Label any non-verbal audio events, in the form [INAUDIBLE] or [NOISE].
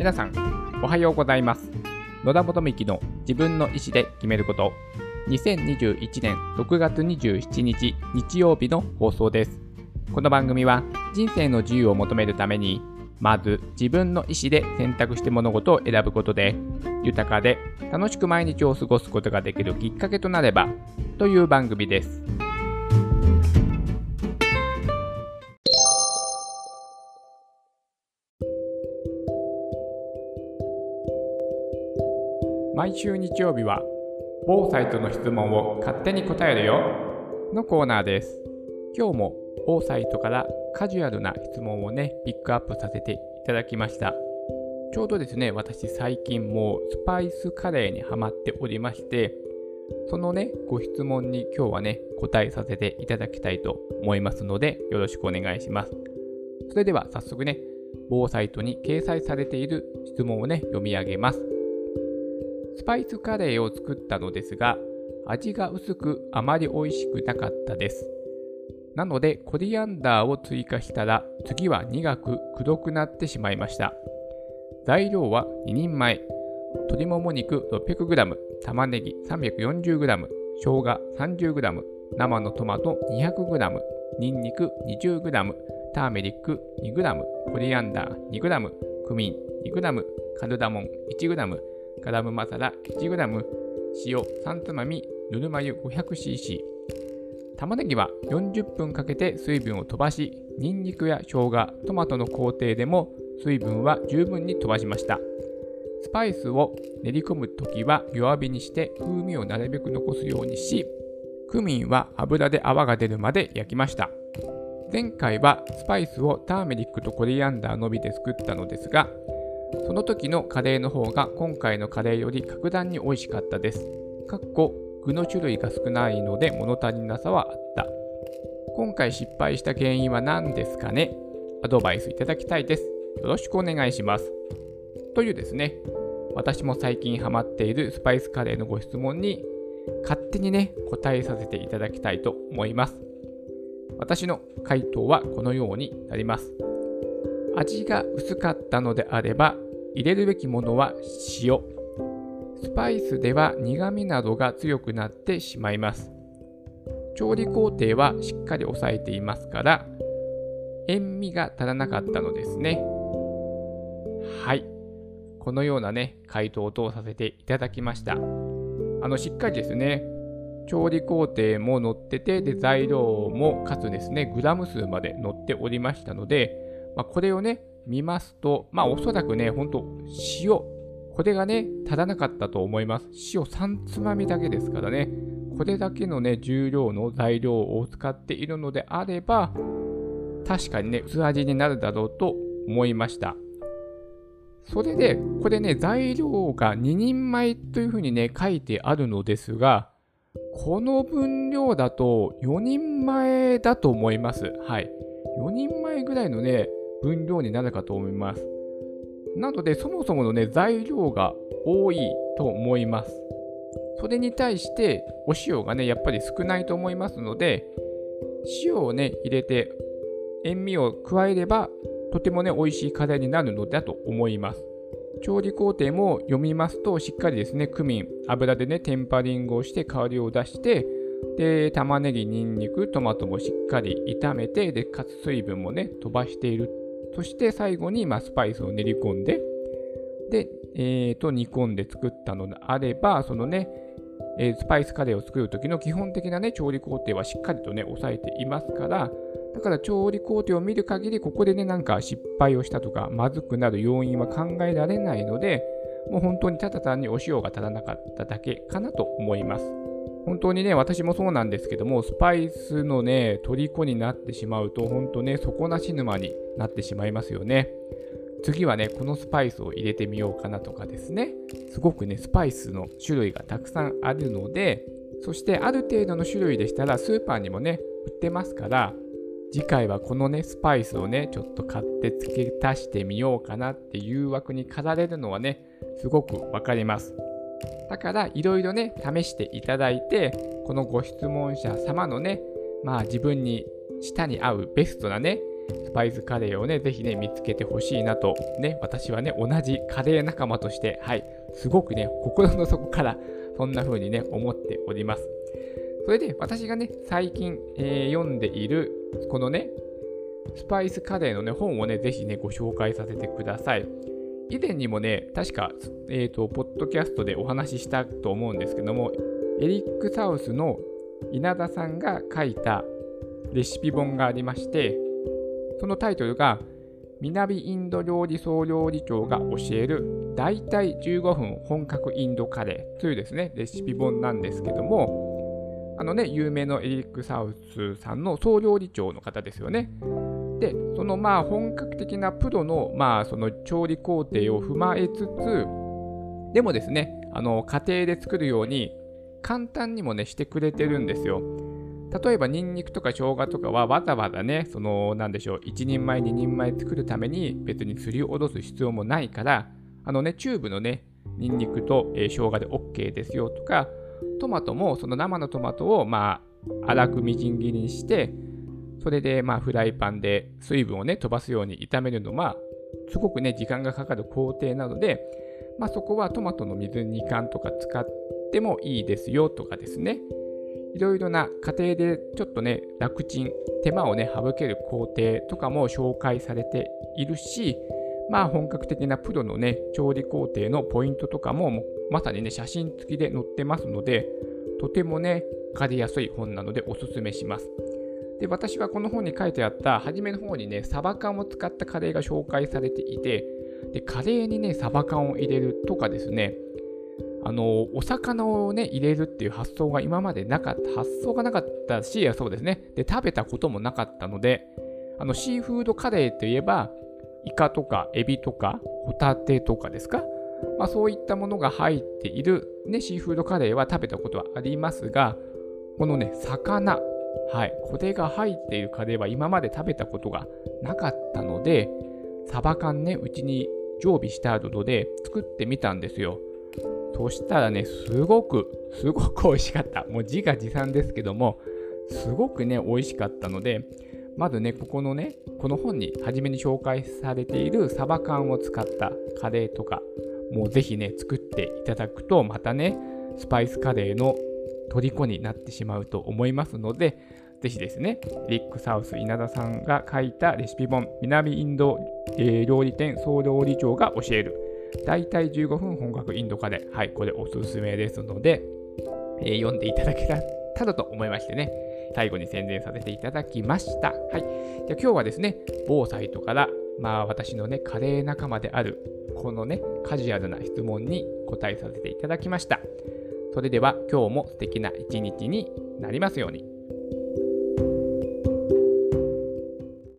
皆さん、おはようございます。野田元幹の自分の意思で決めること。2021年6月27日日曜日の放送です。この番組は人生の自由を求めるために、まず自分の意思で選択して物事を選ぶことで、豊かで楽しく毎日を過ごすことができるきっかけとなれば、という番組です。毎週日曜日は、某サイトの質問を勝手に答えるよのコーナーです。今日も某サイトからカジュアルな質問をね、ピックアップさせていただきました。ちょうどですね、私最近もうスパイスカレーにハマっておりまして、そのね、ご質問に今日はね、答えさせていただきたいと思いますので、よろしくお願いします。それでは早速ね、某サイトに掲載されている質問をね、読み上げます。スパイスカレーを作ったのですが、味が薄くあまり美味しくなかったです。なので、コリアンダーを追加したら、次は苦くくどくなってしまいました。材料は2人前、鶏もも肉 600g、玉ねぎ 340g、生姜 30g、生のトマト 200g、ニンニク 20g、ターメリック 2g、コリアンダー 2g、クミン 2g、カルダモン 1g、ガラムマサラ 1g、塩3つまみ、ぬるま湯 500cc。玉ねぎは40分かけて水分を飛ばし、ニンニクや生姜、トマトの工程でも水分は十分に飛ばしました。スパイスを練り込むときは弱火にして風味をなるべく残すようにし、クミンは油で泡が出るまで焼きました。前回はスパイスをターメリックとコリアンダーのみで作ったのですが、その時のカレーの方が今回のカレーより格段に美味しかったです。かっこ具の種類が少ないので物足りなさはあった。今回失敗した原因は何ですかね？アドバイスいただきたいです。よろしくお願いします。というですね、私も最近ハマっているスパイスカレーのご質問に勝手にね、答えさせていただきたいと思います。私の回答はこのようになります。味が薄かったのであれば、入れるべきものは塩。スパイスでは苦味などが強くなってしまいます。調理工程はしっかり抑えていますから、塩味が足らなかったのですね。はい。このようなね、回答を通させていただきました。あの、しっかりですね、調理工程も載ってて、で、材料もかつですね、グラム数まで載っておりましたので、まあ、これをね、見ますと、まあ、おそらくね、ほんと、塩、これがね、足らなかったと思います。塩3つまみだけですからね、これだけのね、重量の材料を使っているのであれば、確かにね、薄味になるだろうと思いました。それで、これね、材料が2人前というふうにね、書いてあるのですが、この分量だと4人前だと思います。はい。4人前ぐらいのね、分量になるかと思います。なので、そもそものね、材料が多いと思います。それに対して、お塩がね、やっぱり少ないと思いますので、塩をね、入れて、塩味を加えれば、とてもね、美味しいカレーになるのだと思います。調理工程も読みますと、しっかりですね、クミン、油でね、テンパリングをして香りを出して、で、玉ねぎ、ニンニク、トマトもしっかり炒めて、で、かつ水分もね、飛ばしている。そして最後に、まあ、スパイスを練り込んで、で、えーと、煮込んで作ったのであれば、そのね、えースパイスカレーを作る時の基本的なね、調理工程はしっかりとね、抑えていますから、だから調理工程を見る限り、ここでね、なんか失敗をしたとか、まずくなる要因は考えられないので、もう本当にただ単にお塩が足らなかっただけかなと思います。本当にね、私もそうなんですけども、スパイスのね、虜になってしまうと、本当ね、底なし沼になってしまいますよね。次はね、このスパイスを入れてみようかなとかですね、すごくね、スパイスの種類がたくさんあるので、そしてある程度の種類でしたら、スーパーにもね、売ってますから、次回はこのね、スパイスをね、ちょっと買って付け足してみようかなっていう枠に駆られるのはね、すごくわかります。だから、いろいろね、試していただいて、このご質問者様のね、まあ自分に舌に合うベストなね、スパイスカレーをね、ぜひね、見つけてほしいなと、ね、私はね、同じカレー仲間として、はい、すごくね、心の底からそんな風にね、思っております。それで、私がね、最近、えー、読んでいる、このね、スパイスカレーのね、本をね、ぜひね、ご紹介させてください。以前にもね、確か、え、ー、と、ポッドキャストでお話ししたと思うんですけども、エリック・サウスの稲田さんが書いたレシピ本がありまして、そのタイトルが、南インド料理総料理長が教える大体15分本格インドカレーというですね、レシピ本なんですけども、あのね、有名のエリック・サウスさんの総料理長の方ですよね。で、そのまあ本格的なプロのまあその調理工程を踏まえつつ、でもですね、あの家庭で作るように簡単にもね、してくれてるんですよ。例えば、ニンニクとか生姜とかはわざわざね、その、なんでしょう、1人前、2人前作るために別にすりおろす必要もないから、あのね、チューブのね、ニンニクと、えー、生姜で OK ですよとか、トマトもその生のトマトをまあ粗くみじん切りにして、それでまあフライパンで水分をね飛ばすように炒めるのはすごくね時間がかかる工程なので、まあ、そこはトマトの水煮缶とか使ってもいいですよとかですねいろいろな家庭でちょっとね楽ちん手間をね省ける工程とかも紹介されているしまあ本格的なプロのね調理工程のポイントとかもまさにね写真付きで載ってますのでとてもね借りやすい本なのでおすすめします。で、私はこの本に書いてあった、初めの方にね、サバ缶を使ったカレーが紹介されていて、で、カレーにね、サバ缶を入れるとかですね、あの、お魚をね、入れるっていう発想が今までなかった、発想がなかったし、そうですね。で、食べたこともなかったので、あの、シーフードカレーといえば、イカとかエビとかホタテとかですか？まあ、そういったものが入っている、ね、シーフードカレーは食べたことはありますが、このね、魚、はい、これが入っているカレーは今まで食べたことがなかったので、サバ缶ね、うちに常備してあるので作ってみたんですよ。そしたらね、すごく、すごく [LAUGHS] 美味しかった。もう自画自賛ですけども、すごくね、美味しかったので、まずね、ここのね、この本に初めに紹介されているサバ缶を使ったカレーとか、もうぜひね、作っていただくと、またね、スパイスカレーの虜になってしまうと思いますので、ぜひですね、リック・サウス稲田さんが書いたレシピ本、南インド、えー、料理店総料理長が教える、大体15分本格インドカレー、はい、これおすすめですので、えー、読んでいただけたらと思いましてね、最後に宣伝させていただきました。はい。じゃ今日はですね、某サイトから、まあ私のね、カレー仲間である、このね、カジュアルな質問に答えさせていただきました。それでは今日も素敵な一日になりますように。